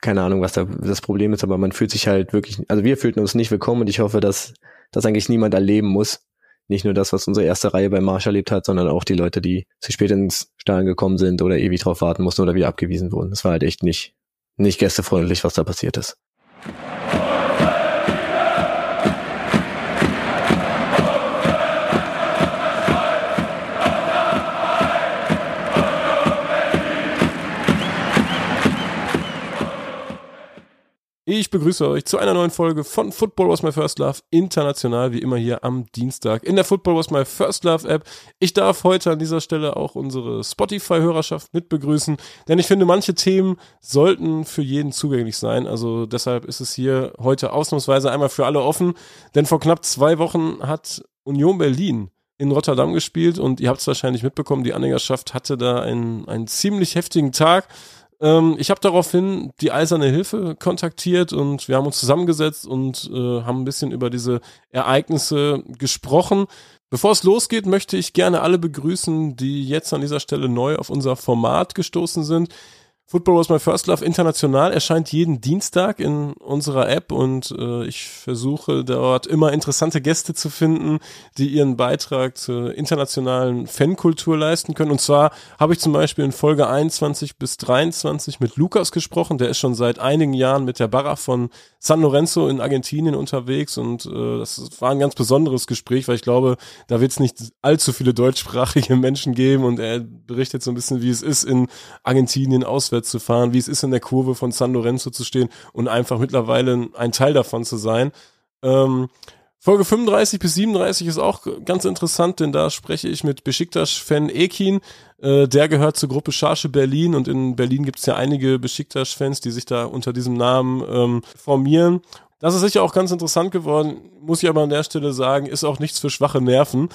keine Ahnung, was da das Problem ist, aber man fühlt sich halt wirklich, also wir fühlten uns nicht willkommen und ich hoffe, dass das eigentlich niemand erleben muss. Nicht nur das, was unsere erste Reihe bei Marsch erlebt hat, sondern auch die Leute, die zu spät ins Stadion gekommen sind oder ewig drauf warten mussten oder wieder abgewiesen wurden. Das war halt echt nicht, nicht gästefreundlich, was da passiert ist. Ich begrüße euch zu einer neuen Folge von Football Was My First Love international, wie immer hier am Dienstag in der Football Was My First Love App. Ich darf heute an dieser Stelle auch unsere Spotify-Hörerschaft mit begrüßen, denn ich finde, manche Themen sollten für jeden zugänglich sein. Also deshalb ist es hier heute ausnahmsweise einmal für alle offen, denn vor knapp zwei Wochen hat Union Berlin in Rotterdam gespielt und ihr habt es wahrscheinlich mitbekommen, die Anhängerschaft hatte da einen, einen ziemlich heftigen Tag. Ähm, ich habe daraufhin die Eiserne Hilfe kontaktiert und wir haben uns zusammengesetzt und äh, haben ein bisschen über diese Ereignisse gesprochen. Bevor es losgeht, möchte ich gerne alle begrüßen, die jetzt an dieser Stelle neu auf unser Format gestoßen sind. Football was my first love international erscheint jeden Dienstag in unserer App und äh, ich versuche dort immer interessante Gäste zu finden, die ihren Beitrag zur internationalen Fankultur leisten können. Und zwar habe ich zum Beispiel in Folge 21 bis 23 mit Lukas gesprochen. Der ist schon seit einigen Jahren mit der Barra von San Lorenzo in Argentinien unterwegs und äh, das war ein ganz besonderes Gespräch, weil ich glaube, da wird es nicht allzu viele deutschsprachige Menschen geben und er berichtet so ein bisschen, wie es ist in Argentinien auswärts zu fahren, wie es ist in der Kurve von San Lorenzo zu stehen und einfach mittlerweile ein Teil davon zu sein. Ähm, Folge 35 bis 37 ist auch ganz interessant, denn da spreche ich mit Besiktas-Fan Ekin. Äh, der gehört zur Gruppe Charge Berlin und in Berlin gibt es ja einige Besiktas-Fans, die sich da unter diesem Namen ähm, formieren. Das ist sicher auch ganz interessant geworden, muss ich aber an der Stelle sagen, ist auch nichts für schwache Nerven.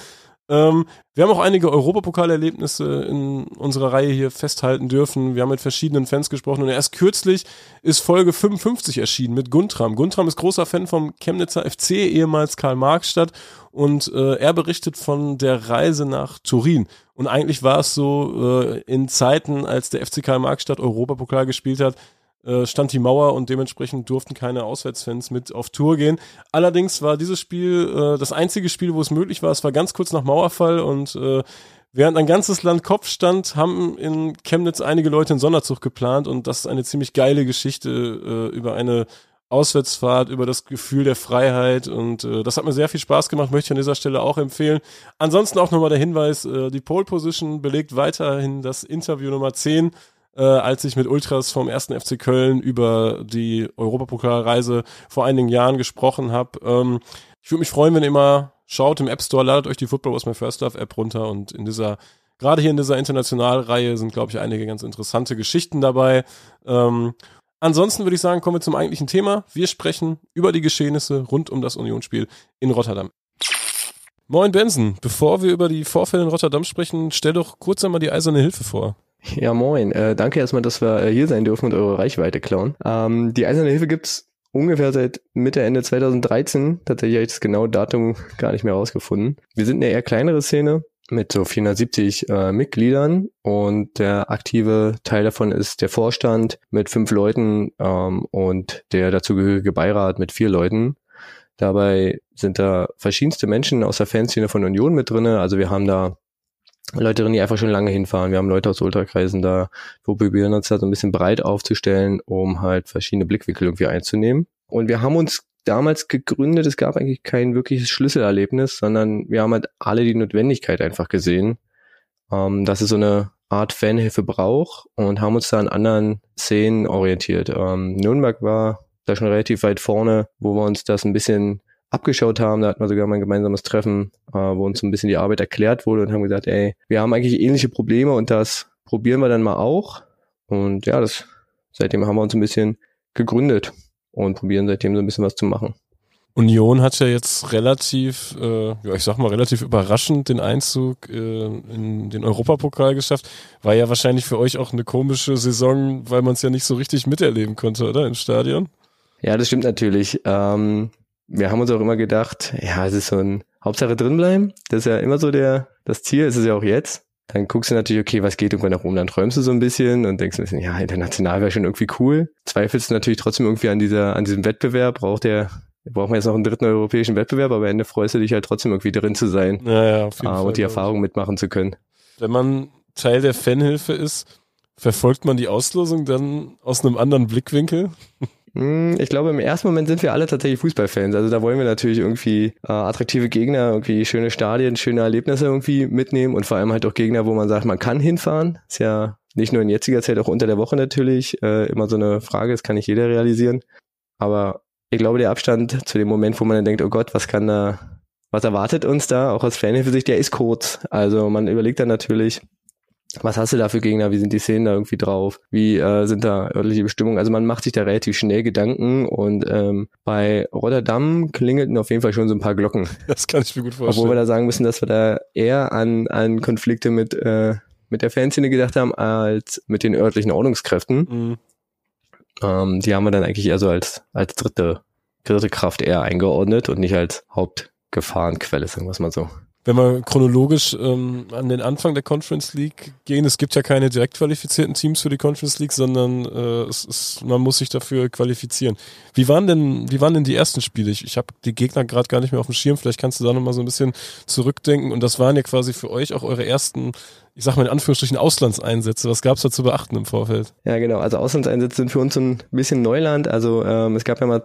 Ähm, wir haben auch einige Europapokalerlebnisse in unserer Reihe hier festhalten dürfen. Wir haben mit verschiedenen Fans gesprochen und erst kürzlich ist Folge 55 erschienen mit Guntram. Guntram ist großer Fan vom Chemnitzer FC, ehemals Karl-Marx-Stadt und äh, er berichtet von der Reise nach Turin. Und eigentlich war es so äh, in Zeiten, als der FC Karl-Marx-Stadt Europapokal gespielt hat, äh, stand die Mauer und dementsprechend durften keine Auswärtsfans mit auf Tour gehen. Allerdings war dieses Spiel äh, das einzige Spiel, wo es möglich war. Es war ganz kurz nach Mauerfall und äh, während ein ganzes Land Kopf stand, haben in Chemnitz einige Leute einen Sonderzug geplant und das ist eine ziemlich geile Geschichte äh, über eine Auswärtsfahrt, über das Gefühl der Freiheit und äh, das hat mir sehr viel Spaß gemacht, möchte ich an dieser Stelle auch empfehlen. Ansonsten auch nochmal der Hinweis, äh, die Pole Position belegt weiterhin das Interview Nummer 10 äh, als ich mit Ultras vom ersten FC Köln über die Europapokalreise vor einigen Jahren gesprochen habe. Ähm, ich würde mich freuen, wenn ihr immer schaut im App Store, ladet euch die Football was my first love App runter und in dieser gerade hier in dieser Internationalreihe sind, glaube ich, einige ganz interessante Geschichten dabei. Ähm, ansonsten würde ich sagen, kommen wir zum eigentlichen Thema. Wir sprechen über die Geschehnisse rund um das Unionsspiel in Rotterdam. Moin Benson, bevor wir über die Vorfälle in Rotterdam sprechen, stell doch kurz einmal die eiserne Hilfe vor. Ja, moin. Äh, danke erstmal, dass wir äh, hier sein dürfen und eure Reichweite klauen. Ähm, die Eiserne Hilfe gibt's ungefähr seit Mitte, Ende 2013. Tatsächlich habe ich das genaue Datum gar nicht mehr rausgefunden. Wir sind eine eher kleinere Szene mit so 470 äh, Mitgliedern und der aktive Teil davon ist der Vorstand mit fünf Leuten ähm, und der dazugehörige Beirat mit vier Leuten. Dabei sind da verschiedenste Menschen aus der Fanszene von Union mit drinne. Also wir haben da Leute drin, die einfach schon lange hinfahren. Wir haben Leute aus Ultrakreisen da, wir probieren uns da so ein bisschen breit aufzustellen, um halt verschiedene Blickwinkel irgendwie einzunehmen. Und wir haben uns damals gegründet, es gab eigentlich kein wirkliches Schlüsselerlebnis, sondern wir haben halt alle die Notwendigkeit einfach gesehen, ähm, dass es so eine Art Fanhilfe braucht und haben uns da an anderen Szenen orientiert. Ähm, Nürnberg war da schon relativ weit vorne, wo wir uns das ein bisschen abgeschaut haben. Da hatten wir sogar mal ein gemeinsames Treffen, äh, wo uns so ein bisschen die Arbeit erklärt wurde und haben gesagt, ey, wir haben eigentlich ähnliche Probleme und das probieren wir dann mal auch. Und ja, das seitdem haben wir uns ein bisschen gegründet und probieren seitdem so ein bisschen was zu machen. Union hat ja jetzt relativ, äh, ja, ich sag mal, relativ überraschend den Einzug äh, in den Europapokal geschafft. War ja wahrscheinlich für euch auch eine komische Saison, weil man es ja nicht so richtig miterleben konnte, oder? Im Stadion? Ja, das stimmt natürlich. Ähm, wir haben uns auch immer gedacht, ja, es ist so ein Hauptsache drinbleiben. Das ist ja immer so der, das Ziel, ist es ja auch jetzt. dann guckst du natürlich, okay, was geht irgendwann nach oben, dann träumst du so ein bisschen und denkst ein bisschen, ja, international wäre schon irgendwie cool. Zweifelst du natürlich trotzdem irgendwie an dieser, an diesem Wettbewerb, braucht der, brauchen wir jetzt noch einen dritten europäischen Wettbewerb, aber am Ende freust du dich halt trotzdem irgendwie drin zu sein. Ja, ja, auf jeden äh, Fall. und die Erfahrung mitmachen zu können. Wenn man Teil der Fanhilfe ist, verfolgt man die Auslosung dann aus einem anderen Blickwinkel? Hm, Ich glaube, im ersten Moment sind wir alle tatsächlich Fußballfans. Also da wollen wir natürlich irgendwie äh, attraktive Gegner, irgendwie schöne Stadien, schöne Erlebnisse irgendwie mitnehmen und vor allem halt auch Gegner, wo man sagt, man kann hinfahren. Ist ja nicht nur in jetziger Zeit, auch unter der Woche natürlich äh, immer so eine Frage, das kann nicht jeder realisieren. Aber ich glaube, der Abstand zu dem Moment, wo man dann denkt, oh Gott, was kann da, was erwartet uns da, auch aus Fanhilfe-Sicht, der ist kurz. Also man überlegt dann natürlich, was hast du da für Gegner, wie sind die Szenen da irgendwie drauf, wie äh, sind da örtliche Bestimmungen. Also man macht sich da relativ schnell Gedanken und ähm, bei Rotterdam klingelten auf jeden Fall schon so ein paar Glocken. Das kann ich mir gut Obwohl wir vorstellen. da sagen müssen, dass wir da eher an, an Konflikte mit, äh, mit der Fanszene gedacht haben, als mit den örtlichen Ordnungskräften. Mhm. Ähm, die haben wir dann eigentlich eher so als, als dritte, dritte Kraft eher eingeordnet und nicht als Hauptgefahrenquelle, sagen wir es mal so. Wenn wir chronologisch ähm, an den Anfang der Conference League gehen, es gibt ja keine direkt qualifizierten Teams für die Conference League, sondern äh, es ist, man muss sich dafür qualifizieren. Wie waren denn, wie waren denn die ersten Spiele? Ich, ich habe die Gegner gerade gar nicht mehr auf dem Schirm. Vielleicht kannst du da nochmal so ein bisschen zurückdenken. Und das waren ja quasi für euch auch eure ersten, ich sag mal in Anführungsstrichen, Auslandseinsätze. Was gab's da zu beachten im Vorfeld? Ja, genau. Also Auslandseinsätze sind für uns ein bisschen Neuland. Also ähm, es gab ja mal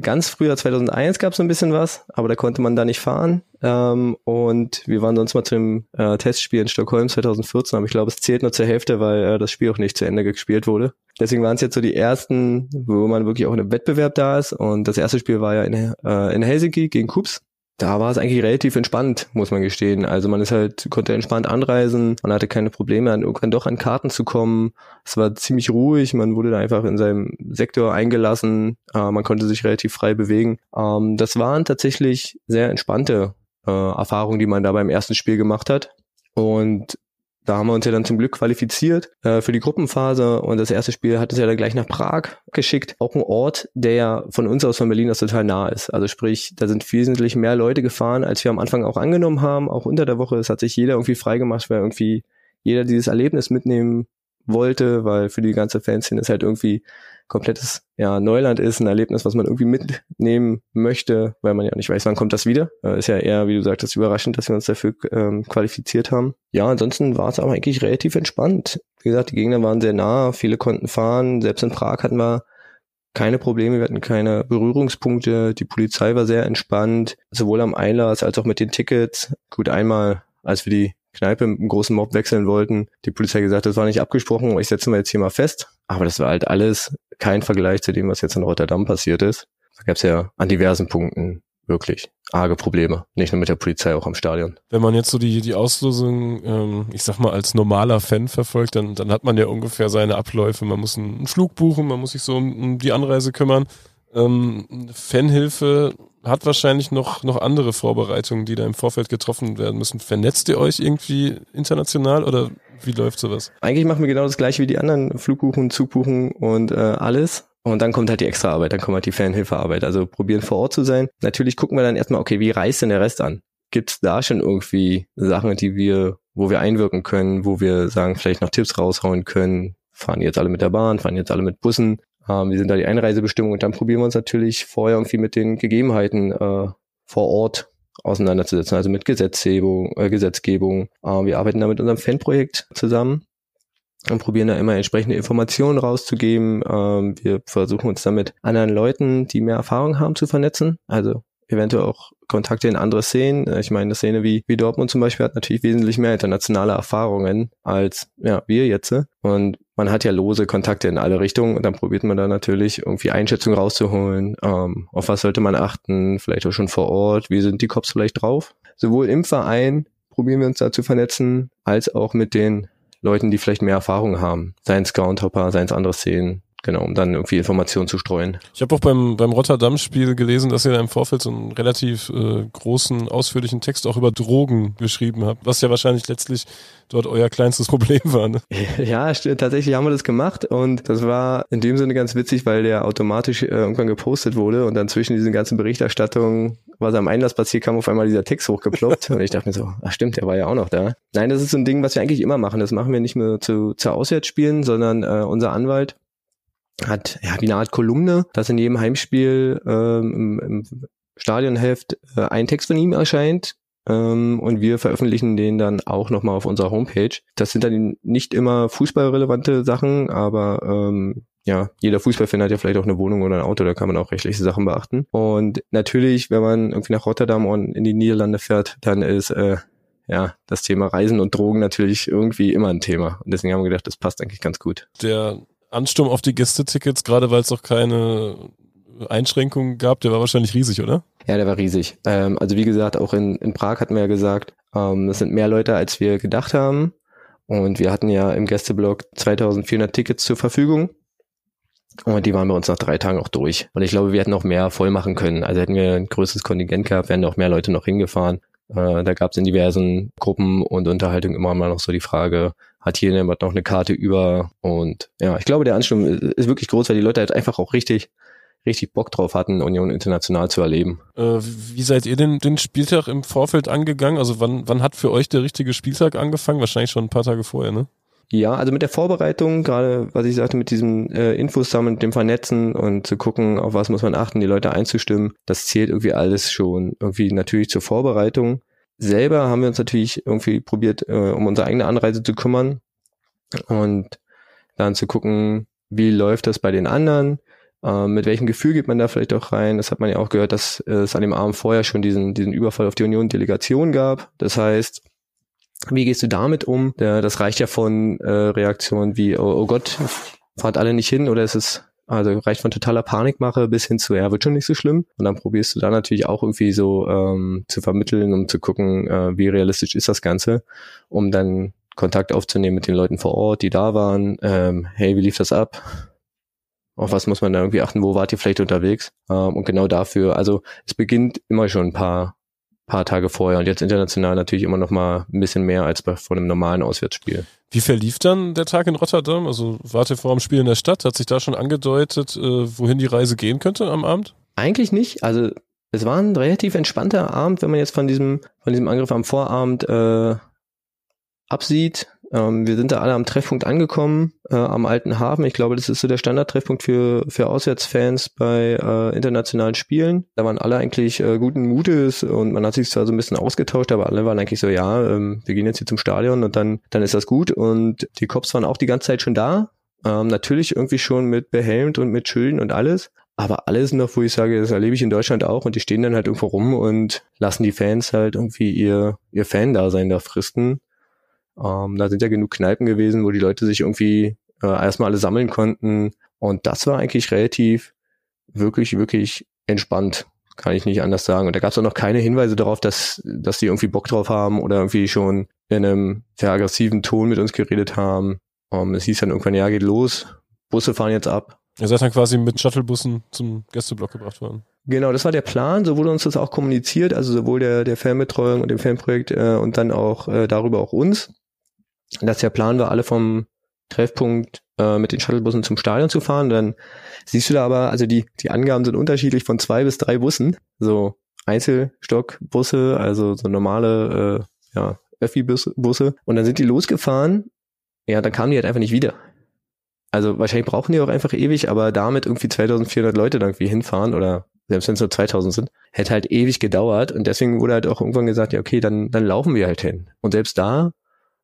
ganz früher, 2001 gab es ein bisschen was, aber da konnte man da nicht fahren. Ähm, und wir waren sonst mal zu dem äh, Testspiel in Stockholm 2014, aber ich glaube, es zählt nur zur Hälfte, weil äh, das Spiel auch nicht zu Ende gespielt wurde. Deswegen waren es jetzt so die ersten, wo man wirklich auch in einem Wettbewerb da ist. Und das erste Spiel war ja in, äh, in Helsinki gegen Kups da war es eigentlich relativ entspannt, muss man gestehen. Also man ist halt, konnte entspannt anreisen, man hatte keine Probleme, an irgendwann doch an Karten zu kommen. Es war ziemlich ruhig, man wurde da einfach in seinem Sektor eingelassen, äh, man konnte sich relativ frei bewegen. Ähm, das waren tatsächlich sehr entspannte äh, Erfahrungen, die man da beim ersten Spiel gemacht hat. Und da haben wir uns ja dann zum Glück qualifiziert äh, für die Gruppenphase und das erste Spiel hat uns ja dann gleich nach Prag geschickt. Auch ein Ort, der von uns aus von Berlin aus total nah ist. Also sprich, da sind wesentlich mehr Leute gefahren, als wir am Anfang auch angenommen haben. Auch unter der Woche, es hat sich jeder irgendwie freigemacht, weil irgendwie jeder dieses Erlebnis mitnehmen wollte, weil für die ganze Fanszene ist halt irgendwie komplettes ja, Neuland ist, ein Erlebnis, was man irgendwie mitnehmen möchte, weil man ja nicht weiß, wann kommt das wieder. Äh, ist ja eher, wie du sagtest, überraschend, dass wir uns dafür ähm, qualifiziert haben. Ja, ansonsten war es aber eigentlich relativ entspannt. Wie gesagt, die Gegner waren sehr nah, viele konnten fahren. Selbst in Prag hatten wir keine Probleme, wir hatten keine Berührungspunkte. Die Polizei war sehr entspannt, sowohl am Einlass als auch mit den Tickets. Gut, einmal, als wir die Kneipe mit einem großen Mob wechseln wollten, die Polizei gesagt, das war nicht abgesprochen, ich setze mal jetzt hier mal fest. Aber das war halt alles kein Vergleich zu dem, was jetzt in Rotterdam passiert ist. Da gab es ja an diversen Punkten wirklich arge Probleme. Nicht nur mit der Polizei, auch am Stadion. Wenn man jetzt so die, die Auslosung, ähm, ich sag mal, als normaler Fan verfolgt, dann, dann hat man ja ungefähr seine Abläufe. Man muss einen Flug buchen, man muss sich so um, um die Anreise kümmern. Ähm, Fanhilfe hat wahrscheinlich noch, noch andere Vorbereitungen, die da im Vorfeld getroffen werden müssen. Vernetzt ihr euch irgendwie international oder wie läuft sowas? Eigentlich machen wir genau das gleiche wie die anderen Flugbuchen, Zugbuchen und äh, alles. Und dann kommt halt die Extraarbeit, dann kommt halt die Fanhilfearbeit. Also probieren vor Ort zu sein. Natürlich gucken wir dann erstmal, okay, wie reist denn der Rest an? Gibt es da schon irgendwie Sachen, die wir, wo wir einwirken können, wo wir sagen, vielleicht noch Tipps raushauen können? Fahren jetzt alle mit der Bahn, fahren jetzt alle mit Bussen? Ähm, wie sind da die Einreisebestimmungen? Und dann probieren wir uns natürlich vorher irgendwie mit den Gegebenheiten äh, vor Ort auseinanderzusetzen, also mit Gesetzgebung, äh, Gesetzgebung. Äh, wir arbeiten da mit unserem Fanprojekt zusammen und probieren da immer entsprechende Informationen rauszugeben. Ähm, wir versuchen uns damit anderen Leuten, die mehr Erfahrung haben, zu vernetzen. Also eventuell auch Kontakte in andere Szenen. Äh, Ich meine, eine Szene wie, wie Dortmund zum Beispiel hat natürlich wesentlich mehr internationale Erfahrungen als ja, wir jetzt. Und man hat ja lose Kontakte in alle Richtungen und dann probiert man da natürlich irgendwie Einschätzungen rauszuholen. Ähm, auf was sollte man achten? Vielleicht auch schon vor Ort. Wie sind die Cops vielleicht drauf? Sowohl im Verein probieren wir uns da zu vernetzen, als auch mit den Leuten, die vielleicht mehr Erfahrung haben. Seien es Groundhopper, seien es andere Szenen. Genau, um dann irgendwie Informationen zu streuen. Ich habe auch beim, beim Rotterdam-Spiel gelesen, dass ihr da im Vorfeld so einen relativ äh, großen, ausführlichen Text auch über Drogen geschrieben habt, was ja wahrscheinlich letztlich dort euer kleinstes Problem war. Ne? Ja, stimmt, tatsächlich haben wir das gemacht und das war in dem Sinne ganz witzig, weil der automatisch äh, irgendwann gepostet wurde und dann zwischen diesen ganzen Berichterstattungen was am Einlass passiert, kam auf einmal dieser Text hochgeploppt und ich dachte mir so, ach stimmt, der war ja auch noch da. Nein, das ist so ein Ding, was wir eigentlich immer machen. Das machen wir nicht nur zu, zu Auswärtsspielen, sondern äh, unser Anwalt hat ja wie eine Art Kolumne, dass in jedem Heimspiel ähm, im, im Stadionheft äh, ein Text von ihm erscheint, ähm, und wir veröffentlichen den dann auch nochmal auf unserer Homepage. Das sind dann nicht immer fußballrelevante Sachen, aber ähm, ja, jeder Fußballfan hat ja vielleicht auch eine Wohnung oder ein Auto, da kann man auch rechtliche Sachen beachten. Und natürlich, wenn man irgendwie nach Rotterdam und in die Niederlande fährt, dann ist äh, ja das Thema Reisen und Drogen natürlich irgendwie immer ein Thema. Und deswegen haben wir gedacht, das passt eigentlich ganz gut. Der Ansturm auf die Gästetickets, gerade weil es auch keine Einschränkungen gab, der war wahrscheinlich riesig, oder? Ja, der war riesig. Ähm, also wie gesagt, auch in, in Prag hatten wir ja gesagt, ähm, das sind mehr Leute, als wir gedacht haben. Und wir hatten ja im Gästeblock 2400 Tickets zur Verfügung. Und die waren bei uns nach drei Tagen auch durch. Und ich glaube, wir hätten noch mehr voll machen können. Also hätten wir ein größeres Kontingent gehabt, wären noch mehr Leute noch hingefahren. Äh, da gab es in diversen Gruppen und Unterhaltungen immer mal noch so die Frage, hat hier jemand noch eine Karte über? Und ja, ich glaube, der Ansturm ist wirklich groß, weil die Leute halt einfach auch richtig richtig Bock drauf hatten, Union international zu erleben. Äh, wie seid ihr denn den Spieltag im Vorfeld angegangen? Also wann, wann hat für euch der richtige Spieltag angefangen? Wahrscheinlich schon ein paar Tage vorher, ne? Ja, also mit der Vorbereitung, gerade was ich sagte, mit diesem äh, Infos sammeln, dem Vernetzen und zu gucken, auf was muss man achten, die Leute einzustimmen, das zählt irgendwie alles schon irgendwie natürlich zur Vorbereitung. Selber haben wir uns natürlich irgendwie probiert, äh, um unsere eigene Anreise zu kümmern und dann zu gucken, wie läuft das bei den anderen, äh, mit welchem Gefühl geht man da vielleicht auch rein? Das hat man ja auch gehört, dass äh, es an dem Abend vorher schon diesen, diesen Überfall auf die Union-Delegation gab. Das heißt, wie gehst du damit um? Das reicht ja von äh, Reaktionen wie, oh, oh Gott, fahrt alle nicht hin oder ist es also reicht von totaler Panikmache bis hin zu, ja, wird schon nicht so schlimm. Und dann probierst du da natürlich auch irgendwie so ähm, zu vermitteln, um zu gucken, äh, wie realistisch ist das Ganze, um dann Kontakt aufzunehmen mit den Leuten vor Ort, die da waren. Ähm, hey, wie lief das ab? Auf was muss man da irgendwie achten? Wo wart ihr vielleicht unterwegs? Ähm, und genau dafür, also es beginnt immer schon ein paar paar Tage vorher und jetzt international natürlich immer noch mal ein bisschen mehr als bei vor einem normalen Auswärtsspiel. Wie verlief dann der Tag in Rotterdam? Also wart ihr vor dem Spiel in der Stadt? Hat sich da schon angedeutet, äh, wohin die Reise gehen könnte am Abend? Eigentlich nicht. Also es war ein relativ entspannter Abend, wenn man jetzt von diesem von diesem Angriff am Vorabend äh, absieht. Ähm, wir sind da alle am Treffpunkt angekommen, äh, am Alten Hafen. Ich glaube, das ist so der Standardtreffpunkt für, für Auswärtsfans bei äh, internationalen Spielen. Da waren alle eigentlich äh, guten Mutes und man hat sich zwar so ein bisschen ausgetauscht, aber alle waren eigentlich so, ja, ähm, wir gehen jetzt hier zum Stadion und dann, dann ist das gut. Und die Cops waren auch die ganze Zeit schon da. Ähm, natürlich irgendwie schon mit behelmt und mit Schilden und alles. Aber alles noch, wo ich sage, das erlebe ich in Deutschland auch und die stehen dann halt irgendwo rum und lassen die Fans halt irgendwie ihr, ihr Fan-Dasein da fristen. Ähm, da sind ja genug Kneipen gewesen, wo die Leute sich irgendwie äh, erstmal alle sammeln konnten. Und das war eigentlich relativ, wirklich, wirklich entspannt. Kann ich nicht anders sagen. Und da gab es auch noch keine Hinweise darauf, dass, dass die irgendwie Bock drauf haben oder irgendwie schon in einem sehr aggressiven Ton mit uns geredet haben. Um, ähm, es hieß dann irgendwann, ja, geht los, Busse fahren jetzt ab. Ihr seid dann quasi mit Shuttlebussen zum Gästeblock gebracht worden. Genau, das war der Plan, so wurde uns das auch kommuniziert, also sowohl der, der Fanbetreuung und dem Fanprojekt äh, und dann auch äh, darüber auch uns dass der Plan war, alle vom Treffpunkt äh, mit den Shuttlebussen zum Stadion zu fahren. Dann siehst du da aber, also die, die Angaben sind unterschiedlich von zwei bis drei Bussen. So Einzelstockbusse, also so normale äh, ja, Öffi-Busse. Und dann sind die losgefahren. Ja, dann kamen die halt einfach nicht wieder. Also wahrscheinlich brauchen die auch einfach ewig, aber damit irgendwie 2400 Leute dann irgendwie hinfahren oder selbst wenn es nur 2000 sind, hätte halt ewig gedauert und deswegen wurde halt auch irgendwann gesagt, ja okay, dann, dann laufen wir halt hin. Und selbst da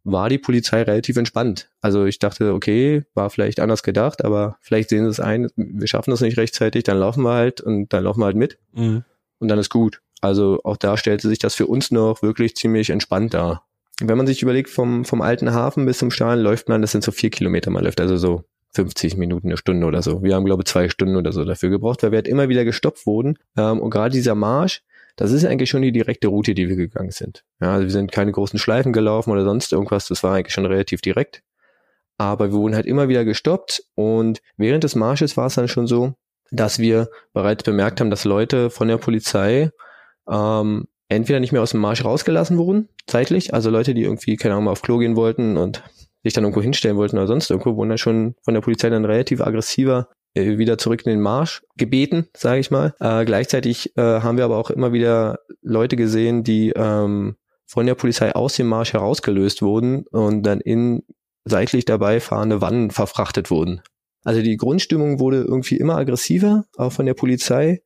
war die Polizei relativ entspannt. Also ich dachte, okay, war vielleicht anders gedacht, aber vielleicht sehen sie es ein, wir schaffen das nicht rechtzeitig, dann laufen wir halt und dann laufen wir halt mit mhm. und dann ist gut. Also auch da stellte sich das für uns noch wirklich ziemlich entspannt dar. Wenn man sich überlegt, vom, vom alten Hafen bis zum Stadion läuft man, das sind so vier Kilometer, man läuft also so 50 Minuten, eine Stunde oder so. Wir haben, glaube ich, zwei Stunden oder so dafür gebraucht, weil wir halt immer wieder gestoppt wurden. Ähm, und gerade dieser Marsch, das ist eigentlich schon die direkte Route, die wir gegangen sind. Ja, also wir sind keine großen Schleifen gelaufen oder sonst irgendwas, das war eigentlich schon relativ direkt. Aber wir wurden halt immer wieder gestoppt und während des Marsches war es dann schon so, dass wir bereits bemerkt haben, dass Leute von der Polizei ähm, entweder nicht mehr aus dem Marsch rausgelassen wurden, zeitlich, also Leute, die irgendwie, keine Ahnung, mal auf Klo gehen wollten und sich dann irgendwo hinstellen wollten oder sonst irgendwo, wurden dann schon von der Polizei dann relativ aggressiver äh, wieder zurück in den Marsch gebeten, sage ich mal. Äh, gleichzeitig äh, haben wir aber auch immer wieder Leute gesehen, die ähm, von der Polizei aus dem Marsch herausgelöst wurden und dann in seitlich dabei fahrende Wannen verfrachtet wurden. Also die Grundstimmung wurde irgendwie immer aggressiver, auch von der Polizei,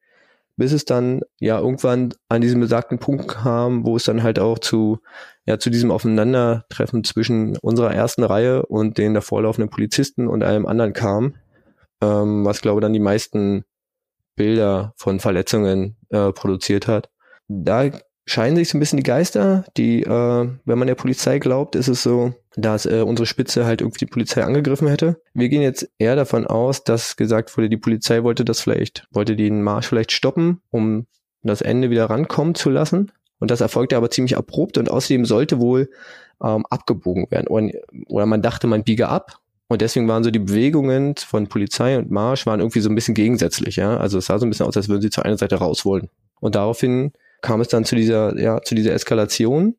bis es dann ja irgendwann an diesem besagten Punkt kam, wo es dann halt auch zu ja zu diesem Aufeinandertreffen zwischen unserer ersten Reihe und den davorlaufenden Polizisten und allem anderen kam, ähm, was glaube dann die meisten Bilder von Verletzungen äh, produziert hat. Da scheinen sich so ein bisschen die Geister. Die, äh, wenn man der Polizei glaubt, ist es so, dass äh, unsere Spitze halt irgendwie die Polizei angegriffen hätte. Wir gehen jetzt eher davon aus, dass gesagt wurde, die Polizei wollte das vielleicht, wollte den Marsch vielleicht stoppen, um das Ende wieder rankommen zu lassen. Und das erfolgte aber ziemlich abrupt und außerdem sollte wohl ähm, abgebogen werden. Oder, oder man dachte, man biege ab. Und deswegen waren so die Bewegungen von Polizei und Marsch waren irgendwie so ein bisschen gegensätzlich, ja. Also es sah so ein bisschen aus, als würden sie zur einen Seite raus wollen. Und daraufhin kam es dann zu dieser, ja, zu dieser Eskalation.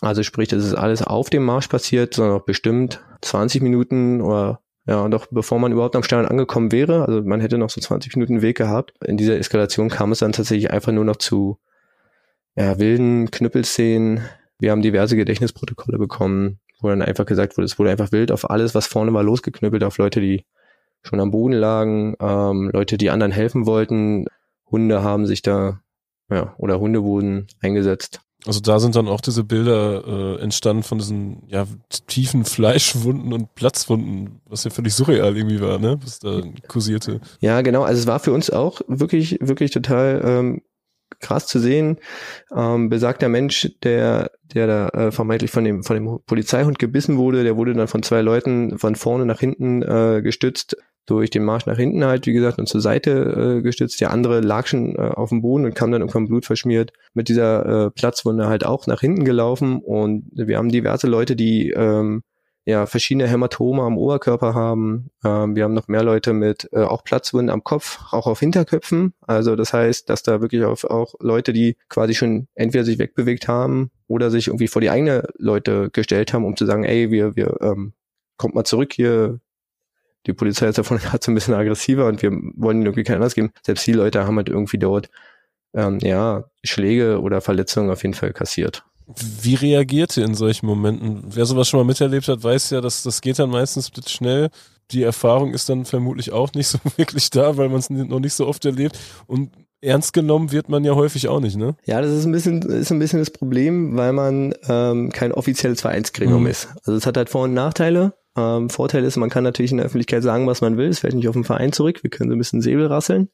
Also sprich, das ist alles auf dem Marsch passiert, sondern noch bestimmt 20 Minuten oder ja, doch bevor man überhaupt am Stern angekommen wäre, also man hätte noch so 20 Minuten Weg gehabt. In dieser Eskalation kam es dann tatsächlich einfach nur noch zu ja, wilden Knüppelszenen. Wir haben diverse Gedächtnisprotokolle bekommen, wo dann einfach gesagt wurde, es wurde einfach wild auf alles, was vorne war, losgeknüppelt, auf Leute, die schon am Boden lagen, ähm, Leute, die anderen helfen wollten. Hunde haben sich da ja, oder Hunde wurden eingesetzt. Also da sind dann auch diese Bilder äh, entstanden von diesen ja, tiefen Fleischwunden und Platzwunden, was ja völlig surreal irgendwie war, ne? Was da kursierte. Ja, genau. Also es war für uns auch wirklich, wirklich total ähm, krass zu sehen. Ähm, besagter Mensch, der, der da äh, vermeintlich von dem, von dem Polizeihund gebissen wurde, der wurde dann von zwei Leuten von vorne nach hinten äh, gestützt durch den Marsch nach hinten halt, wie gesagt, und zur Seite äh, gestützt. Der andere lag schon äh, auf dem Boden und kam dann irgendwann blutverschmiert mit dieser äh, Platzwunde halt auch nach hinten gelaufen. Und wir haben diverse Leute, die ähm, ja verschiedene Hämatome am Oberkörper haben. Ähm, wir haben noch mehr Leute mit äh, auch Platzwunden am Kopf, auch auf Hinterköpfen. Also das heißt, dass da wirklich auf, auch Leute, die quasi schon entweder sich wegbewegt haben oder sich irgendwie vor die eigene Leute gestellt haben, um zu sagen, ey, wir, wir ähm, kommt mal zurück hier, die Polizei ist davon gerade so ein bisschen aggressiver und wir wollen ihnen irgendwie keinen Anlass geben. Selbst die Leute haben halt irgendwie dort ähm, ja Schläge oder Verletzungen auf jeden Fall kassiert. Wie reagiert ihr in solchen Momenten? Wer sowas schon mal miterlebt hat, weiß ja, dass das geht dann meistens schnell. Die Erfahrung ist dann vermutlich auch nicht so wirklich da, weil man es noch nicht so oft erlebt. Und ernst genommen wird man ja häufig auch nicht, ne? Ja, das ist ein bisschen, ist ein bisschen das Problem, weil man ähm, kein offizielles Vereinsgremium mhm. ist. Also es hat halt Vor- und Nachteile. Ähm, Vorteil ist, man kann natürlich in der Öffentlichkeit sagen, was man will. Es fällt nicht auf den Verein zurück. Wir können so ein bisschen Säbel rasseln.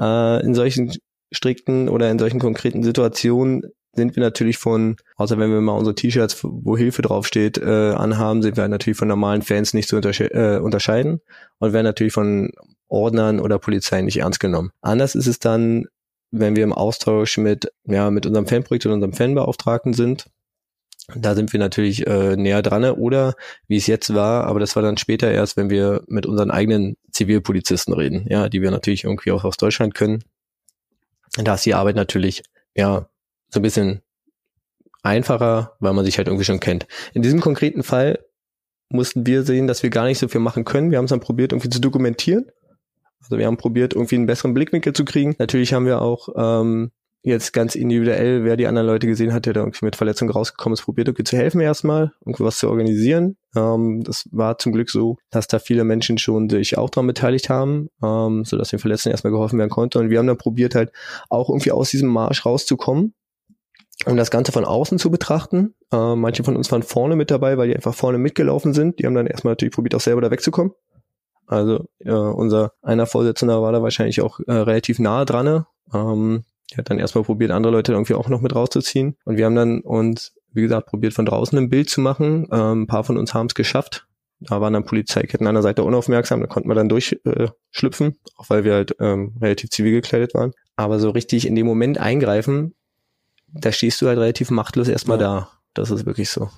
Äh, in solchen strikten oder in solchen konkreten Situationen sind wir natürlich von, außer wenn wir mal unsere T-Shirts, wo Hilfe draufsteht, äh, anhaben, sind wir natürlich von normalen Fans nicht zu untersche äh, unterscheiden und werden natürlich von Ordnern oder Polizei nicht ernst genommen. Anders ist es dann, wenn wir im Austausch mit, ja, mit unserem Fanprojekt und unserem Fanbeauftragten sind, da sind wir natürlich äh, näher dran oder wie es jetzt war, aber das war dann später erst, wenn wir mit unseren eigenen Zivilpolizisten reden, ja, die wir natürlich irgendwie auch aus Deutschland können. Da ist die Arbeit natürlich ja so ein bisschen einfacher, weil man sich halt irgendwie schon kennt. In diesem konkreten Fall mussten wir sehen, dass wir gar nicht so viel machen können. Wir haben es dann probiert, irgendwie zu dokumentieren. Also wir haben probiert, irgendwie einen besseren Blickwinkel zu kriegen. Natürlich haben wir auch ähm, jetzt ganz individuell, wer die anderen Leute gesehen hat, der da irgendwie mit Verletzungen rausgekommen ist, probiert irgendwie zu helfen erstmal, irgendwie was zu organisieren. Ähm, das war zum Glück so, dass da viele Menschen schon sich auch daran beteiligt haben, ähm, sodass den Verletzten erstmal geholfen werden konnte. Und wir haben dann probiert halt auch irgendwie aus diesem Marsch rauszukommen, um das Ganze von außen zu betrachten. Äh, manche von uns waren vorne mit dabei, weil die einfach vorne mitgelaufen sind. Die haben dann erstmal natürlich probiert, auch selber da wegzukommen. Also äh, unser einer Vorsitzender war da wahrscheinlich auch äh, relativ nahe dran. Ähm, der hat dann erstmal probiert, andere Leute irgendwie auch noch mit rauszuziehen. Und wir haben dann uns, wie gesagt, probiert, von draußen ein Bild zu machen. Ähm, ein paar von uns haben es geschafft. Da waren dann Polizeiketten an der Seite unaufmerksam, da konnten wir dann durchschlüpfen, äh, auch weil wir halt ähm, relativ zivil gekleidet waren. Aber so richtig in dem Moment eingreifen, da stehst du halt relativ machtlos erstmal ja. da. Das ist wirklich so.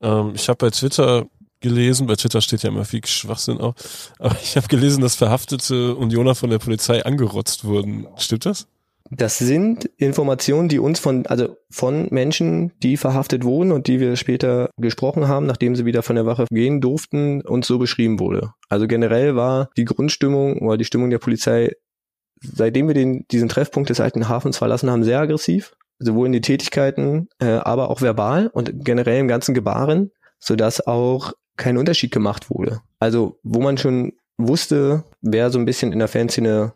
Ähm, ich habe bei Twitter gelesen, bei Twitter steht ja immer viel Schwachsinn auch, aber ich habe gelesen, dass verhaftete Unioner von der Polizei angerotzt wurden. Stimmt das? Das sind Informationen, die uns von, also von Menschen, die verhaftet wurden und die wir später gesprochen haben, nachdem sie wieder von der Wache gehen durften, uns so beschrieben wurde. Also generell war die Grundstimmung oder die Stimmung der Polizei, seitdem wir den, diesen Treffpunkt des alten Hafens verlassen haben, sehr aggressiv. Sowohl in die Tätigkeiten, äh, aber auch verbal und generell im ganzen Gebaren, sodass auch kein Unterschied gemacht wurde. Also, wo man schon wusste, wer so ein bisschen in der Fanszene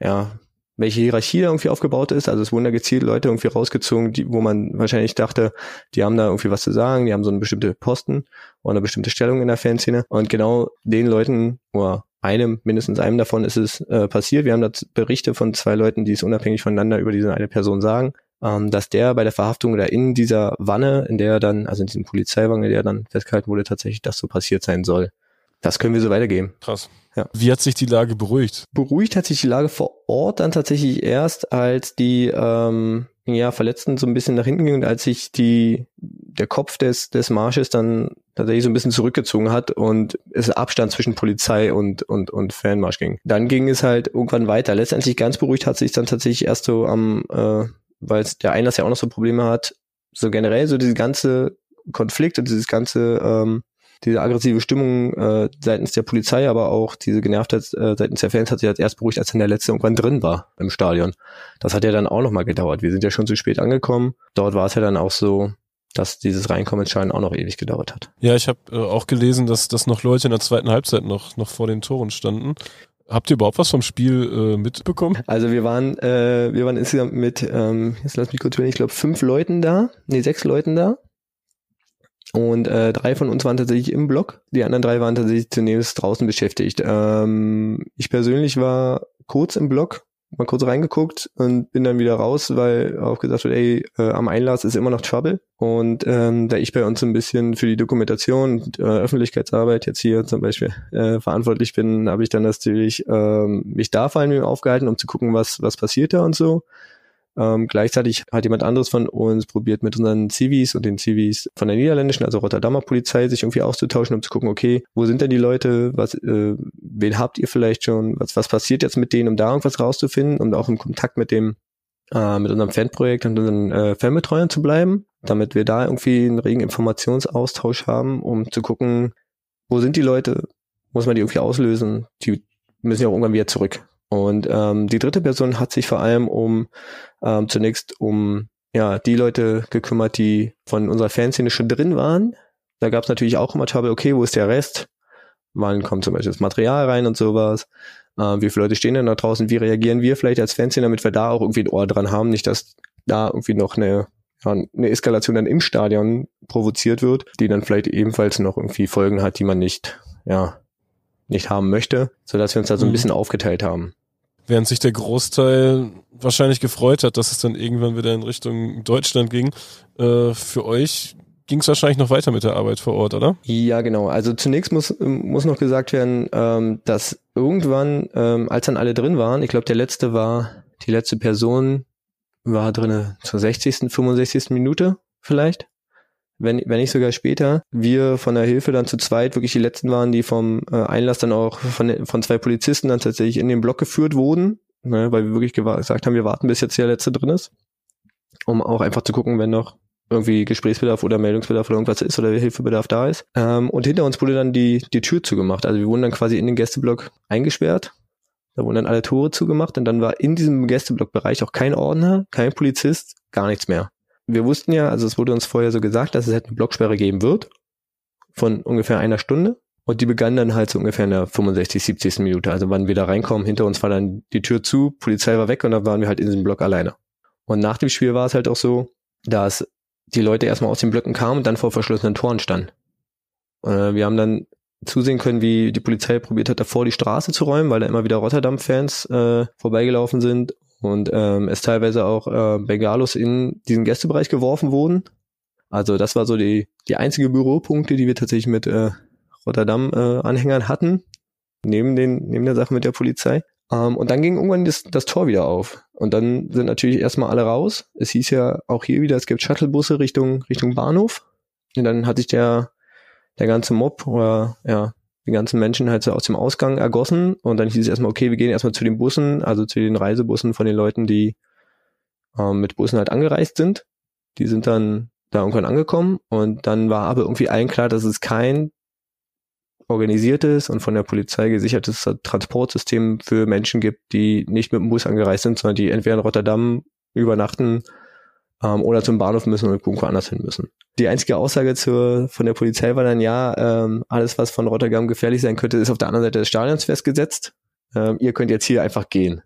ja, welche Hierarchie da irgendwie aufgebaut ist. Also es wurden da gezielt Leute irgendwie rausgezogen, die, wo man wahrscheinlich dachte, die haben da irgendwie was zu sagen, die haben so eine bestimmte Posten oder eine bestimmte Stellung in der Fanszene. Und genau den Leuten, oder einem, mindestens einem davon ist es äh, passiert. Wir haben da Berichte von zwei Leuten, die es unabhängig voneinander über diese eine Person sagen, ähm, dass der bei der Verhaftung oder in dieser Wanne, in der er dann, also in diesem Polizeiwagen, in der er dann festgehalten wurde, tatsächlich das so passiert sein soll. Das können wir so weitergeben. Krass. Ja. Wie hat sich die Lage beruhigt? Beruhigt hat sich die Lage vor Ort dann tatsächlich erst, als die ähm, ja, Verletzten so ein bisschen nach hinten gingen und als sich die, der Kopf des, des Marsches dann tatsächlich so ein bisschen zurückgezogen hat und es Abstand zwischen Polizei und, und, und Fanmarsch ging. Dann ging es halt irgendwann weiter. Letztendlich ganz beruhigt hat sich dann tatsächlich erst so am, äh, weil der Einlass ja auch noch so Probleme hat, so generell so diese ganze Konflikt und dieses ganze ähm, diese aggressive Stimmung äh, seitens der Polizei, aber auch diese Genervtheit äh, seitens der Fans hat sich als erst beruhigt, als dann der letzte irgendwann drin war im Stadion. Das hat ja dann auch nochmal gedauert. Wir sind ja schon zu spät angekommen. Dort war es ja dann auch so, dass dieses Reinkommen scheinen auch noch ewig gedauert hat. Ja, ich habe äh, auch gelesen, dass, dass noch Leute in der zweiten Halbzeit noch, noch vor den Toren standen. Habt ihr überhaupt was vom Spiel äh, mitbekommen? Also wir waren, äh, wir waren insgesamt mit, ähm, jetzt lass mich kurz hören, ich glaube fünf Leuten da, nee, sechs Leuten da. Und äh, drei von uns waren tatsächlich im Block, die anderen drei waren tatsächlich zunächst draußen beschäftigt. Ähm, ich persönlich war kurz im Block, mal kurz reingeguckt und bin dann wieder raus, weil auch gesagt wird, ey, äh, am Einlass ist immer noch Trouble. Und ähm, da ich bei uns ein bisschen für die Dokumentation und äh, Öffentlichkeitsarbeit jetzt hier zum Beispiel äh, verantwortlich bin, habe ich dann natürlich ähm, mich da vor allem aufgehalten, um zu gucken, was, was passiert da und so. Ähm, gleichzeitig hat jemand anderes von uns probiert, mit unseren Civis und den Civis von der niederländischen, also Rotterdamer Polizei, sich irgendwie auszutauschen, um zu gucken, okay, wo sind denn die Leute, was, äh, wen habt ihr vielleicht schon, was, was passiert jetzt mit denen, um da irgendwas rauszufinden, um auch im Kontakt mit dem, äh, mit unserem Fanprojekt und unseren äh, Fanbetreuern zu bleiben, damit wir da irgendwie einen regen Informationsaustausch haben, um zu gucken, wo sind die Leute, muss man die irgendwie auslösen, die müssen ja auch irgendwann wieder zurück. Und ähm, die dritte Person hat sich vor allem um ähm, zunächst um ja die Leute gekümmert, die von unserer Fanszene schon drin waren. Da gab es natürlich auch immer Trouble, okay, wo ist der Rest? Wann kommt zum Beispiel das Material rein und sowas? Äh, wie viele Leute stehen denn da draußen? Wie reagieren wir vielleicht als Fanszene, damit wir da auch irgendwie ein Ohr dran haben? Nicht, dass da irgendwie noch eine, ja, eine Eskalation dann im Stadion provoziert wird, die dann vielleicht ebenfalls noch irgendwie Folgen hat, die man nicht, ja, nicht haben möchte, sodass wir uns da so ein mhm. bisschen aufgeteilt haben während sich der Großteil wahrscheinlich gefreut hat, dass es dann irgendwann wieder in Richtung Deutschland ging. Äh, für euch ging es wahrscheinlich noch weiter mit der Arbeit vor Ort, oder? Ja, genau. Also zunächst muss, muss noch gesagt werden, ähm, dass irgendwann, ähm, als dann alle drin waren, ich glaube, der letzte war, die letzte Person war drinne zur 60., 65. Minute vielleicht wenn, wenn nicht sogar später, wir von der Hilfe dann zu zweit wirklich die letzten waren, die vom äh, Einlass dann auch von, von zwei Polizisten dann tatsächlich in den Block geführt wurden, ne, weil wir wirklich gesagt haben, wir warten bis jetzt der letzte drin ist, um auch einfach zu gucken, wenn noch irgendwie Gesprächsbedarf oder Meldungsbedarf oder irgendwas ist oder Hilfebedarf da ist. Ähm, und hinter uns wurde dann die, die Tür zugemacht. Also wir wurden dann quasi in den Gästeblock eingesperrt. Da wurden dann alle Tore zugemacht und dann war in diesem Gästeblockbereich auch kein Ordner, kein Polizist, gar nichts mehr wir wussten ja, also es wurde uns vorher so gesagt, dass es halt eine Blocksperre geben wird von ungefähr einer Stunde. Und die begann dann halt so ungefähr in der 65, 70. Minute. Also wann wir da reinkommen, hinter uns war dann die Tür zu, Polizei war weg und dann waren wir halt in diesem Block alleine. Und nach dem Spiel war es halt auch so, dass die Leute erstmal aus den Blöcken kamen und dann vor verschlossenen Toren standen. Äh, wir haben dann zusehen können, wie die Polizei probiert hat, davor die Straße zu räumen, weil da immer wieder Rotterdam-Fans äh, vorbeigelaufen sind und ähm, es teilweise auch äh, Bengalos in diesen Gästebereich geworfen wurden. Also das war so die, die einzige Büropunkte, die wir tatsächlich mit äh, Rotterdam-Anhängern äh, hatten, neben, den, neben der Sache mit der Polizei. Ähm, und dann ging irgendwann das, das Tor wieder auf. Und dann sind natürlich erstmal alle raus. Es hieß ja auch hier wieder, es gibt Shuttlebusse Richtung, Richtung Bahnhof. Und dann hat sich der, der ganze Mob oder ja, die ganzen Menschen halt so aus dem Ausgang ergossen und dann hieß es erstmal, okay, wir gehen erstmal zu den Bussen, also zu den Reisebussen von den Leuten, die ähm, mit Bussen halt angereist sind. Die sind dann da irgendwann angekommen und dann war aber irgendwie allen klar, dass es kein organisiertes und von der Polizei gesichertes Transportsystem für Menschen gibt, die nicht mit dem Bus angereist sind, sondern die entweder in Rotterdam übernachten ähm, oder zum Bahnhof müssen und irgendwo anders hin müssen. Die einzige Aussage zur, von der Polizei war dann, ja, ähm, alles, was von Rotterdam gefährlich sein könnte, ist auf der anderen Seite des Stadions festgesetzt. Ähm, ihr könnt jetzt hier einfach gehen.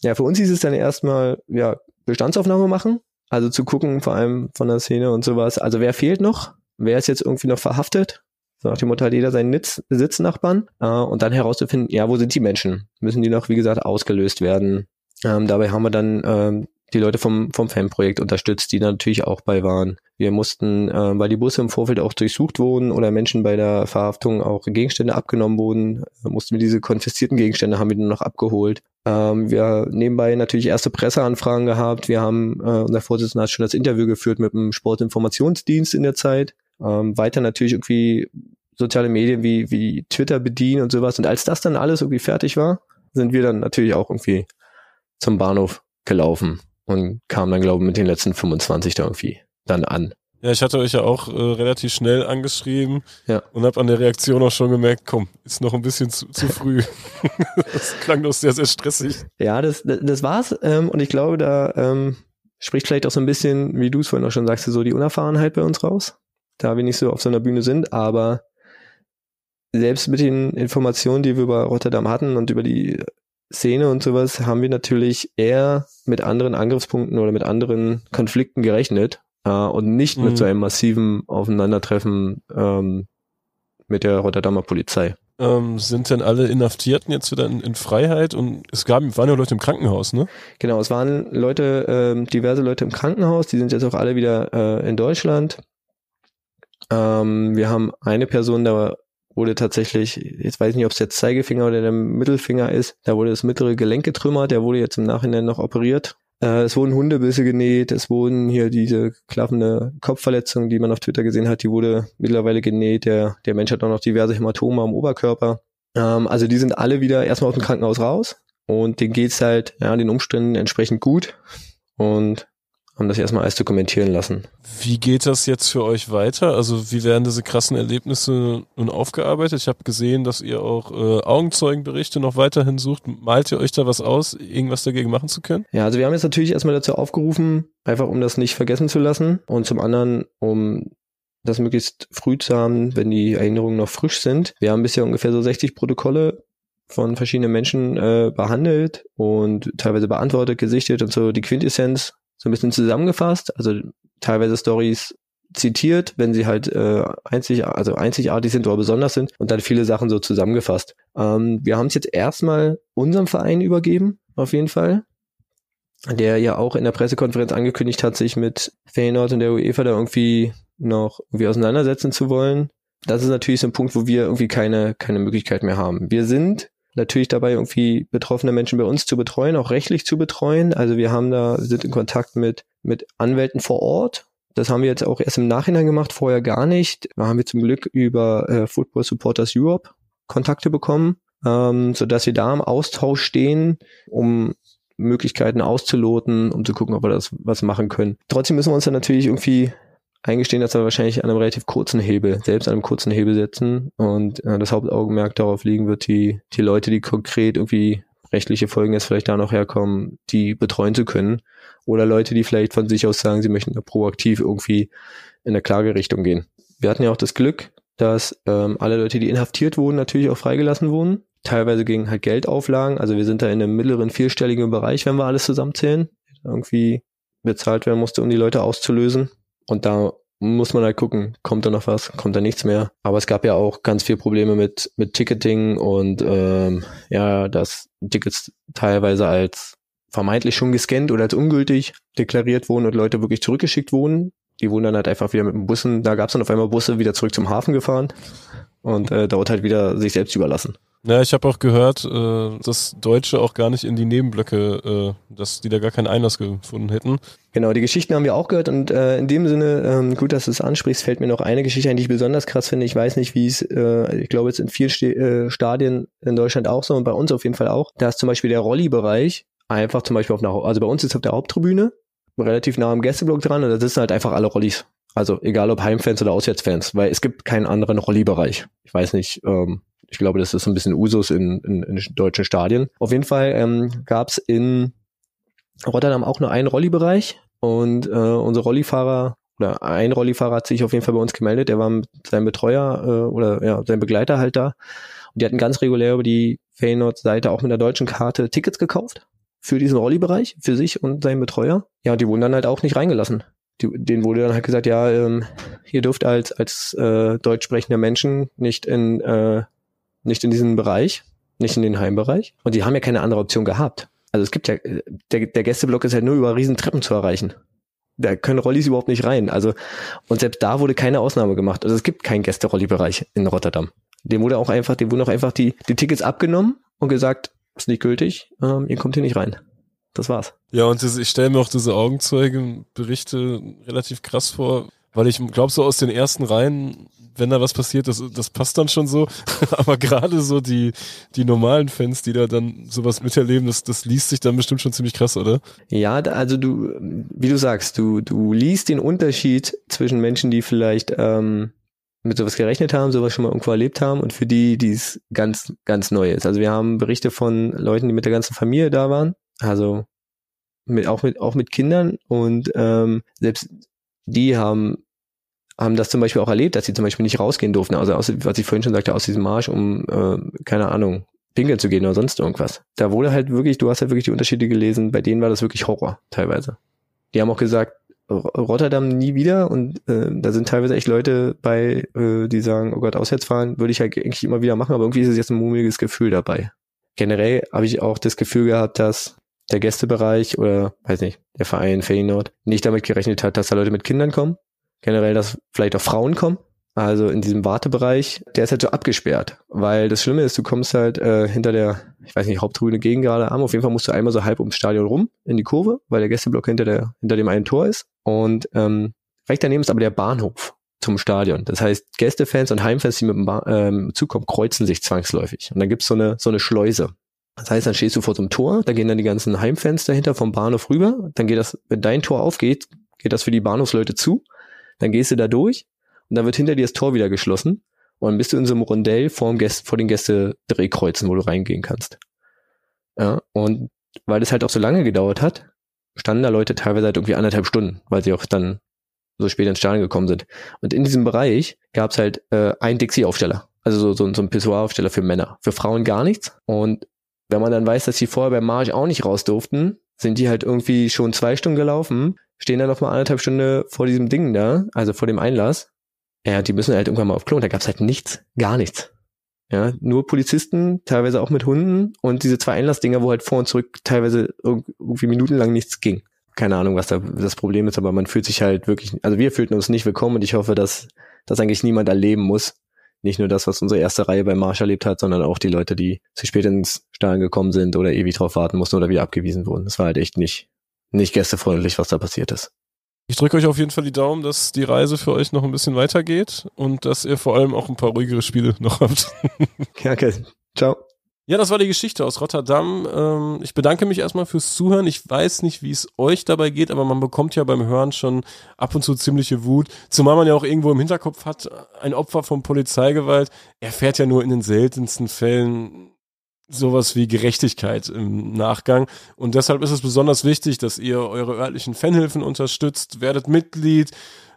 Ja, für uns hieß es dann erstmal, ja, Bestandsaufnahme machen, also zu gucken, vor allem von der Szene und sowas. Also wer fehlt noch? Wer ist jetzt irgendwie noch verhaftet? So nach dem Motto hat jeder seinen Nitz, Sitznachbarn. Äh, und dann herauszufinden, ja, wo sind die Menschen? Müssen die noch, wie gesagt, ausgelöst werden? Ähm, dabei haben wir dann ähm, die Leute vom, vom Fanprojekt unterstützt, die natürlich auch bei waren. Wir mussten, äh, weil die Busse im Vorfeld auch durchsucht wurden oder Menschen bei der Verhaftung auch Gegenstände abgenommen wurden, mussten wir diese konfiszierten Gegenstände haben wir dann noch abgeholt. Ähm, wir nebenbei natürlich erste Presseanfragen gehabt. Wir haben, äh, unser Vorsitzender hat schon das Interview geführt mit dem Sportinformationsdienst in der Zeit. Ähm, weiter natürlich irgendwie soziale Medien wie, wie Twitter bedienen und sowas. Und als das dann alles irgendwie fertig war, sind wir dann natürlich auch irgendwie zum Bahnhof gelaufen und kam dann, glaube ich, mit den letzten 25 da irgendwie dann an. Ja, ich hatte euch ja auch äh, relativ schnell angeschrieben ja. und habe an der Reaktion auch schon gemerkt, komm, ist noch ein bisschen zu, zu früh. das klang doch sehr, sehr stressig. Ja, das, das, war's. Ähm, und ich glaube, da ähm, spricht vielleicht auch so ein bisschen, wie du es vorhin auch schon sagst, so die Unerfahrenheit bei uns raus. Da wir nicht so auf so einer Bühne sind, aber selbst mit den Informationen, die wir über Rotterdam hatten und über die Szene und sowas haben wir natürlich eher mit anderen Angriffspunkten oder mit anderen Konflikten gerechnet äh, und nicht mhm. mit so einem massiven Aufeinandertreffen ähm, mit der Rotterdamer Polizei. Ähm, sind denn alle Inhaftierten jetzt wieder in, in, Freiheit? Und es gab, waren ja Leute im Krankenhaus, ne? Genau, es waren Leute, ähm, diverse Leute im Krankenhaus, die sind jetzt auch alle wieder äh, in Deutschland. Ähm, wir haben eine Person, da wurde tatsächlich, jetzt weiß ich nicht, ob es der Zeigefinger oder der Mittelfinger ist, da wurde das mittlere Gelenk getrümmert, der wurde jetzt im Nachhinein noch operiert. Äh, es wurden Hundebisse genäht, es wurden hier diese klaffende Kopfverletzung, die man auf Twitter gesehen hat, die wurde mittlerweile genäht. Der, der Mensch hat auch noch diverse Hämatome am Oberkörper. Ähm, also die sind alle wieder erstmal aus dem Krankenhaus raus und denen geht's halt ja, den Umständen entsprechend gut. Und haben das erstmal alles dokumentieren lassen. Wie geht das jetzt für euch weiter? Also wie werden diese krassen Erlebnisse nun aufgearbeitet? Ich habe gesehen, dass ihr auch äh, Augenzeugenberichte noch weiterhin sucht. Malt ihr euch da was aus, irgendwas dagegen machen zu können? Ja, also wir haben jetzt natürlich erstmal dazu aufgerufen, einfach um das nicht vergessen zu lassen und zum anderen, um das möglichst früh zu haben, wenn die Erinnerungen noch frisch sind. Wir haben bisher ungefähr so 60 Protokolle von verschiedenen Menschen äh, behandelt und teilweise beantwortet, gesichtet und so die Quintessenz so ein bisschen zusammengefasst, also teilweise Stories zitiert, wenn sie halt äh, einzig, also einzigartig sind oder besonders sind und dann viele Sachen so zusammengefasst. Ähm, wir haben es jetzt erstmal unserem Verein übergeben, auf jeden Fall, der ja auch in der Pressekonferenz angekündigt hat, sich mit Feyenoord und der UEFA da irgendwie noch irgendwie auseinandersetzen zu wollen. Das ist natürlich so ein Punkt, wo wir irgendwie keine, keine Möglichkeit mehr haben. Wir sind natürlich dabei irgendwie betroffene Menschen bei uns zu betreuen, auch rechtlich zu betreuen. Also wir haben da, sind in Kontakt mit, mit Anwälten vor Ort. Das haben wir jetzt auch erst im Nachhinein gemacht, vorher gar nicht. Da haben wir zum Glück über äh, Football Supporters Europe Kontakte bekommen, ähm, so dass wir da im Austausch stehen, um Möglichkeiten auszuloten, um zu gucken, ob wir das was machen können. Trotzdem müssen wir uns dann natürlich irgendwie eingestehen, dass wir wahrscheinlich an einem relativ kurzen Hebel, selbst an einem kurzen Hebel setzen und äh, das Hauptaugenmerk darauf liegen wird, die, die Leute, die konkret irgendwie rechtliche Folgen jetzt vielleicht da noch herkommen, die betreuen zu können. Oder Leute, die vielleicht von sich aus sagen, sie möchten da proaktiv irgendwie in eine Klagerichtung gehen. Wir hatten ja auch das Glück, dass ähm, alle Leute, die inhaftiert wurden, natürlich auch freigelassen wurden. Teilweise gegen halt Geldauflagen. Also wir sind da in einem mittleren vierstelligen Bereich, wenn wir alles zusammenzählen. Irgendwie bezahlt werden musste, um die Leute auszulösen. Und da muss man halt gucken, kommt da noch was, kommt da nichts mehr. Aber es gab ja auch ganz viel Probleme mit, mit Ticketing und ähm, ja, dass Tickets teilweise als vermeintlich schon gescannt oder als ungültig deklariert wurden und Leute wirklich zurückgeschickt wurden. Die wurden dann halt einfach wieder mit den Bussen, da gab es dann auf einmal Busse wieder zurück zum Hafen gefahren und äh, dort halt wieder sich selbst überlassen. Ja, ich habe auch gehört, äh, dass Deutsche auch gar nicht in die Nebenblöcke, äh, dass die da gar keinen Einlass gefunden hätten. Genau, die Geschichten haben wir auch gehört und äh, in dem Sinne, ähm, gut, dass du es ansprichst, fällt mir noch eine Geschichte ein, die ich besonders krass finde. Ich weiß nicht, wie es, äh, ich glaube, jetzt in vielen St äh, Stadien in Deutschland auch so und bei uns auf jeden Fall auch. Da ist zum Beispiel der Rolli-Bereich einfach zum Beispiel auf einer, also bei uns ist auf der Haupttribüne relativ nah am Gästeblock dran und da sitzen halt einfach alle Rollis. Also egal ob Heimfans oder Auswärtsfans, weil es gibt keinen anderen Rolli-Bereich. Ich weiß nicht, ähm, ich glaube, das ist ein bisschen Usus in, in, in deutschen Stadien. Auf jeden Fall ähm, gab es in Rotterdam auch nur einen Rolli-Bereich und äh, unsere Rollifahrer oder ein Rollifahrer hat sich auf jeden Fall bei uns gemeldet. Der war mit seinem Betreuer äh, oder ja, sein Begleiter halt da. Und die hatten ganz regulär über die Feyenoord-Seite auch mit der deutschen Karte Tickets gekauft für diesen Rolli-Bereich, für sich und seinen Betreuer. Ja, und die wurden dann halt auch nicht reingelassen. Die, denen wurde dann halt gesagt, ja, ähm, ihr dürft als, als äh, deutsch sprechender Menschen nicht in, äh, nicht in diesen Bereich, nicht in den Heimbereich. Und die haben ja keine andere Option gehabt. Also es gibt ja, der, der Gästeblock ist halt nur über riesen Treppen zu erreichen. Da können Rollis überhaupt nicht rein. Also, und selbst da wurde keine Ausnahme gemacht. Also es gibt keinen Gäste-Rolli-Bereich in Rotterdam. Dem wurde auch einfach, dem wurden auch einfach die, die Tickets abgenommen und gesagt, ist nicht gültig, ähm, ihr kommt hier nicht rein. Das war's. Ja, und das, ich stelle mir auch diese Augenzeugenberichte relativ krass vor, weil ich glaube, so aus den ersten Reihen, wenn da was passiert, das, das passt dann schon so. Aber gerade so die, die normalen Fans, die da dann sowas miterleben, das, das liest sich dann bestimmt schon ziemlich krass, oder? Ja, also du, wie du sagst, du, du liest den Unterschied zwischen Menschen, die vielleicht ähm, mit sowas gerechnet haben, sowas schon mal irgendwo erlebt haben und für die, die es ganz, ganz neu ist. Also wir haben Berichte von Leuten, die mit der ganzen Familie da waren, also mit, auch mit, auch mit Kindern und ähm, selbst die haben haben das zum Beispiel auch erlebt, dass sie zum Beispiel nicht rausgehen durften, also aus, was ich vorhin schon sagte, aus diesem Marsch, um, äh, keine Ahnung, pinkeln zu gehen oder sonst irgendwas. Da wurde halt wirklich, du hast halt wirklich die Unterschiede gelesen, bei denen war das wirklich Horror teilweise. Die haben auch gesagt, Rotterdam nie wieder und äh, da sind teilweise echt Leute bei, äh, die sagen, oh Gott, auswärts fahren würde ich halt eigentlich immer wieder machen, aber irgendwie ist es jetzt ein mummeliges Gefühl dabei. Generell habe ich auch das Gefühl gehabt, dass der Gästebereich oder, weiß nicht, der Verein Feyenoord nicht damit gerechnet hat, dass da Leute mit Kindern kommen. Generell, dass vielleicht auch Frauen kommen. Also in diesem Wartebereich, der ist halt so abgesperrt, weil das Schlimme ist, du kommst halt äh, hinter der, ich weiß nicht, Haupttribüne gegen gerade am. Auf jeden Fall musst du einmal so halb ums Stadion rum in die Kurve, weil der Gästeblock hinter der hinter dem einen Tor ist. Und ähm, recht daneben ist aber der Bahnhof zum Stadion. Das heißt, Gästefans und Heimfans, die mit dem ba ähm, Zug kommen, kreuzen sich zwangsläufig. Und dann gibt's so eine so eine Schleuse. Das heißt, dann stehst du vor so einem Tor, da gehen dann die ganzen Heimfans dahinter vom Bahnhof rüber. Dann geht das, wenn dein Tor aufgeht, geht das für die Bahnhofsleute zu. Dann gehst du da durch und dann wird hinter dir das Tor wieder geschlossen und dann bist du in so einem Rondell vor, dem Gäste, vor den Gäste-Drehkreuzen, wo du reingehen kannst. Ja, und weil das halt auch so lange gedauert hat, standen da Leute teilweise halt irgendwie anderthalb Stunden, weil sie auch dann so spät ins Stadion gekommen sind. Und in diesem Bereich gab es halt äh, einen Dixie-Aufsteller, also so, so, so ein Pissoir-Aufsteller für Männer. Für Frauen gar nichts. Und wenn man dann weiß, dass die vorher beim Marsch auch nicht raus durften, sind die halt irgendwie schon zwei Stunden gelaufen, stehen dann noch mal anderthalb Stunden vor diesem Ding da, also vor dem Einlass ja, die müssen halt irgendwann mal auf Klo. Und da gab's halt nichts, gar nichts. Ja, nur Polizisten, teilweise auch mit Hunden und diese zwei Einlassdinger, wo halt vor und zurück teilweise irgendwie minutenlang nichts ging. Keine Ahnung, was da das Problem ist, aber man fühlt sich halt wirklich, also wir fühlten uns nicht willkommen und ich hoffe, dass das eigentlich niemand erleben muss. Nicht nur das, was unsere erste Reihe beim Marsch erlebt hat, sondern auch die Leute, die zu spät ins Stadion gekommen sind oder ewig drauf warten mussten oder wieder abgewiesen wurden. Das war halt echt nicht, nicht gästefreundlich, was da passiert ist. Ich drücke euch auf jeden Fall die Daumen, dass die Reise für euch noch ein bisschen weitergeht und dass ihr vor allem auch ein paar ruhigere Spiele noch habt. Danke. Ciao. Ja, das war die Geschichte aus Rotterdam. Ähm, ich bedanke mich erstmal fürs Zuhören. Ich weiß nicht, wie es euch dabei geht, aber man bekommt ja beim Hören schon ab und zu ziemliche Wut. Zumal man ja auch irgendwo im Hinterkopf hat, ein Opfer von Polizeigewalt erfährt ja nur in den seltensten Fällen sowas wie Gerechtigkeit im Nachgang. Und deshalb ist es besonders wichtig, dass ihr eure örtlichen Fanhilfen unterstützt, werdet Mitglied,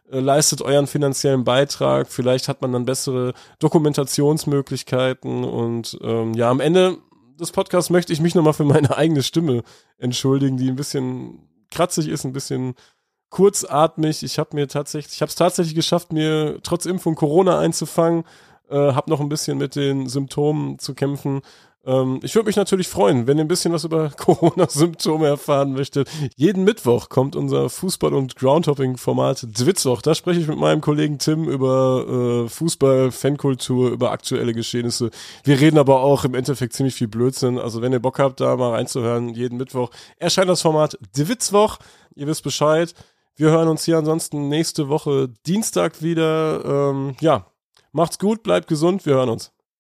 äh, leistet euren finanziellen Beitrag. Vielleicht hat man dann bessere Dokumentationsmöglichkeiten. Und ähm, ja, am Ende des Podcasts möchte ich mich nochmal für meine eigene Stimme entschuldigen, die ein bisschen kratzig ist, ein bisschen kurzatmig. Ich habe mir tatsächlich, ich habe es tatsächlich geschafft, mir trotz Impfung Corona einzufangen. Äh, habe noch ein bisschen mit den Symptomen zu kämpfen. Ähm, ich würde mich natürlich freuen, wenn ihr ein bisschen was über Corona-Symptome erfahren möchtet. Jeden Mittwoch kommt unser Fußball- und Groundhopping-Format Dwitzwoch. Da spreche ich mit meinem Kollegen Tim über äh, Fußball, Fankultur, über aktuelle Geschehnisse. Wir reden aber auch im Endeffekt ziemlich viel Blödsinn. Also wenn ihr Bock habt, da mal reinzuhören, jeden Mittwoch erscheint das Format Dwitzwoch. Ihr wisst Bescheid. Wir hören uns hier ansonsten nächste Woche Dienstag wieder. Ähm, ja, macht's gut, bleibt gesund, wir hören uns.